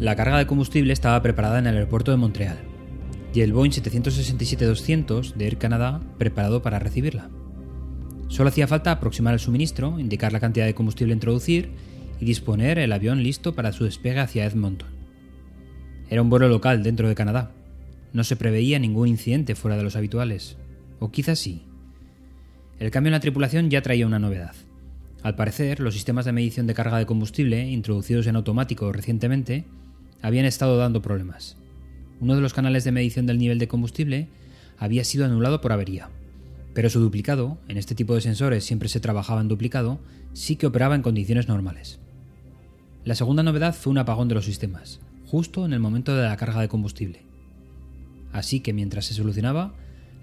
La carga de combustible estaba preparada en el aeropuerto de Montreal y el Boeing 767-200 de Air Canada preparado para recibirla. Solo hacía falta aproximar el suministro, indicar la cantidad de combustible a introducir y disponer el avión listo para su despegue hacia Edmonton. Era un vuelo local dentro de Canadá. No se preveía ningún incidente fuera de los habituales. O quizás sí. El cambio en la tripulación ya traía una novedad. Al parecer, los sistemas de medición de carga de combustible, introducidos en automático recientemente, habían estado dando problemas. Uno de los canales de medición del nivel de combustible había sido anulado por avería, pero su duplicado, en este tipo de sensores siempre se trabajaba en duplicado, sí que operaba en condiciones normales. La segunda novedad fue un apagón de los sistemas, justo en el momento de la carga de combustible. Así que mientras se solucionaba,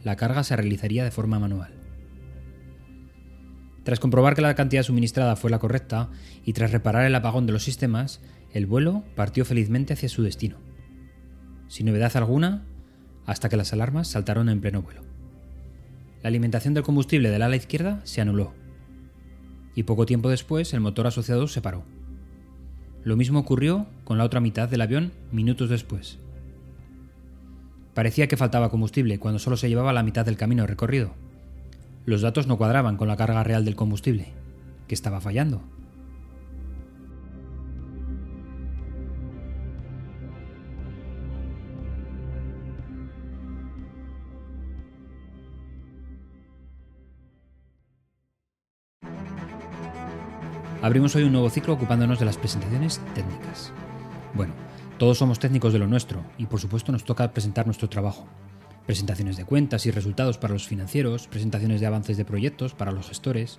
la carga se realizaría de forma manual. Tras comprobar que la cantidad suministrada fue la correcta y tras reparar el apagón de los sistemas, el vuelo partió felizmente hacia su destino. Sin novedad alguna, hasta que las alarmas saltaron en pleno vuelo. La alimentación del combustible del ala izquierda se anuló. Y poco tiempo después el motor asociado se paró. Lo mismo ocurrió con la otra mitad del avión minutos después. Parecía que faltaba combustible cuando solo se llevaba la mitad del camino recorrido los datos no cuadraban con la carga real del combustible, que estaba fallando. Abrimos hoy un nuevo ciclo ocupándonos de las presentaciones técnicas. Bueno, todos somos técnicos de lo nuestro y por supuesto nos toca presentar nuestro trabajo, presentaciones de cuentas y resultados para los financieros, presentaciones de avances de proyectos para los gestores,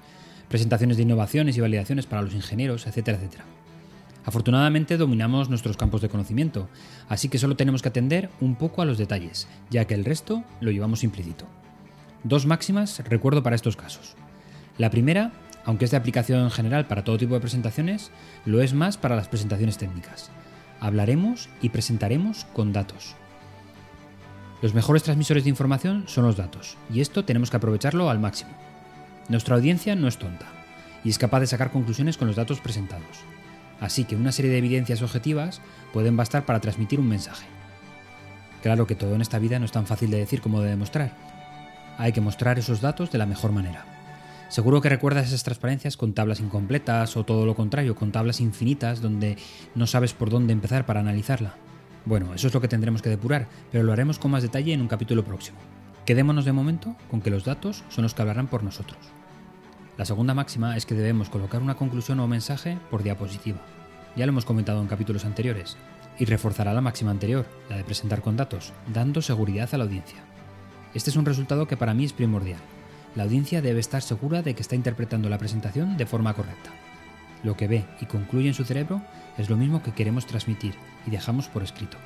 presentaciones de innovaciones y validaciones para los ingenieros, etcétera, etcétera. Afortunadamente dominamos nuestros campos de conocimiento, así que solo tenemos que atender un poco a los detalles, ya que el resto lo llevamos implícito. Dos máximas recuerdo para estos casos. La primera, aunque es de aplicación en general para todo tipo de presentaciones, lo es más para las presentaciones técnicas. Hablaremos y presentaremos con datos. Los mejores transmisores de información son los datos, y esto tenemos que aprovecharlo al máximo. Nuestra audiencia no es tonta, y es capaz de sacar conclusiones con los datos presentados. Así que una serie de evidencias objetivas pueden bastar para transmitir un mensaje. Claro que todo en esta vida no es tan fácil de decir como de demostrar. Hay que mostrar esos datos de la mejor manera. Seguro que recuerdas esas transparencias con tablas incompletas o todo lo contrario, con tablas infinitas donde no sabes por dónde empezar para analizarla. Bueno, eso es lo que tendremos que depurar, pero lo haremos con más detalle en un capítulo próximo. Quedémonos de momento con que los datos son los que hablarán por nosotros. La segunda máxima es que debemos colocar una conclusión o mensaje por diapositiva. Ya lo hemos comentado en capítulos anteriores, y reforzará la máxima anterior, la de presentar con datos, dando seguridad a la audiencia. Este es un resultado que para mí es primordial. La audiencia debe estar segura de que está interpretando la presentación de forma correcta. Lo que ve y concluye en su cerebro es lo mismo que queremos transmitir y dejamos por escrito.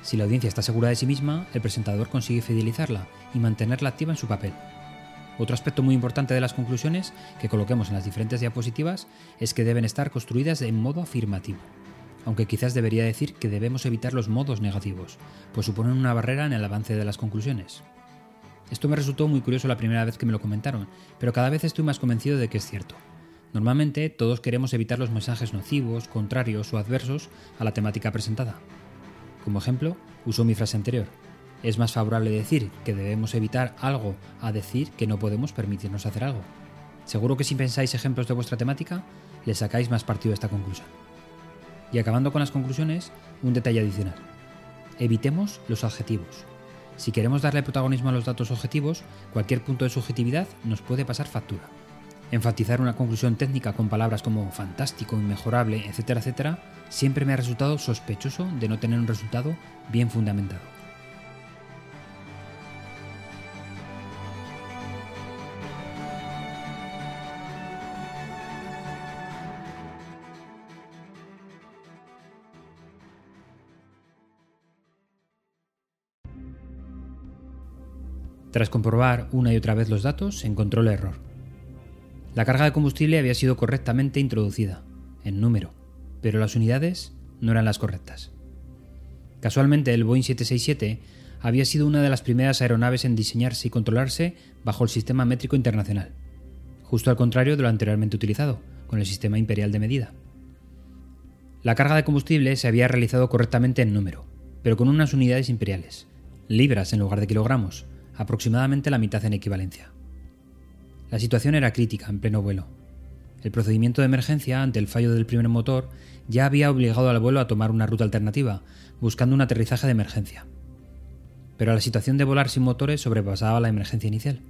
Si la audiencia está segura de sí misma, el presentador consigue fidelizarla y mantenerla activa en su papel. Otro aspecto muy importante de las conclusiones que coloquemos en las diferentes diapositivas es que deben estar construidas en modo afirmativo, aunque quizás debería decir que debemos evitar los modos negativos, pues suponen una barrera en el avance de las conclusiones. Esto me resultó muy curioso la primera vez que me lo comentaron, pero cada vez estoy más convencido de que es cierto. Normalmente todos queremos evitar los mensajes nocivos, contrarios o adversos a la temática presentada. Como ejemplo, uso mi frase anterior. Es más favorable decir que debemos evitar algo a decir que no podemos permitirnos hacer algo. Seguro que si pensáis ejemplos de vuestra temática, le sacáis más partido a esta conclusión. Y acabando con las conclusiones, un detalle adicional. Evitemos los adjetivos. Si queremos darle protagonismo a los datos objetivos, cualquier punto de subjetividad nos puede pasar factura. Enfatizar una conclusión técnica con palabras como fantástico, inmejorable, etcétera, etcétera, siempre me ha resultado sospechoso de no tener un resultado bien fundamentado. Tras comprobar una y otra vez los datos, se encontró el error. La carga de combustible había sido correctamente introducida, en número, pero las unidades no eran las correctas. Casualmente el Boeing 767 había sido una de las primeras aeronaves en diseñarse y controlarse bajo el sistema métrico internacional, justo al contrario de lo anteriormente utilizado, con el sistema imperial de medida. La carga de combustible se había realizado correctamente en número, pero con unas unidades imperiales, libras en lugar de kilogramos, aproximadamente la mitad en equivalencia. La situación era crítica en pleno vuelo. El procedimiento de emergencia ante el fallo del primer motor ya había obligado al vuelo a tomar una ruta alternativa, buscando un aterrizaje de emergencia. Pero la situación de volar sin motores sobrepasaba la emergencia inicial.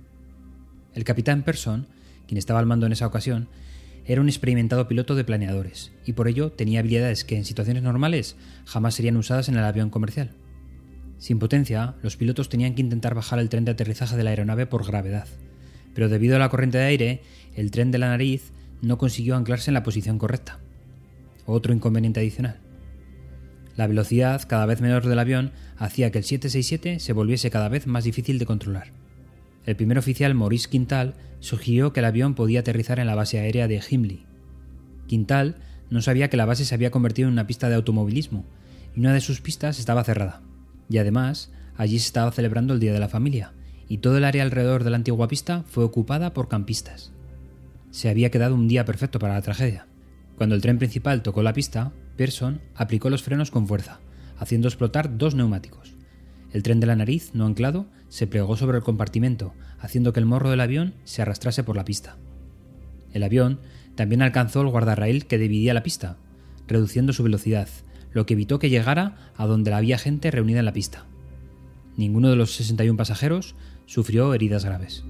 El capitán Person, quien estaba al mando en esa ocasión, era un experimentado piloto de planeadores, y por ello tenía habilidades que en situaciones normales jamás serían usadas en el avión comercial. Sin potencia, los pilotos tenían que intentar bajar el tren de aterrizaje de la aeronave por gravedad, pero debido a la corriente de aire, el tren de la nariz no consiguió anclarse en la posición correcta. Otro inconveniente adicional. La velocidad cada vez menor del avión hacía que el 767 se volviese cada vez más difícil de controlar. El primer oficial Maurice Quintal sugirió que el avión podía aterrizar en la base aérea de Himley. Quintal no sabía que la base se había convertido en una pista de automovilismo y una de sus pistas estaba cerrada. Y además, allí se estaba celebrando el Día de la Familia, y todo el área alrededor de la antigua pista fue ocupada por campistas. Se había quedado un día perfecto para la tragedia. Cuando el tren principal tocó la pista, Pearson aplicó los frenos con fuerza, haciendo explotar dos neumáticos. El tren de la nariz, no anclado, se plegó sobre el compartimento, haciendo que el morro del avión se arrastrase por la pista. El avión también alcanzó el guardarraíl que dividía la pista, reduciendo su velocidad, lo que evitó que llegara a donde había gente reunida en la pista. Ninguno de los 61 pasajeros sufrió heridas graves.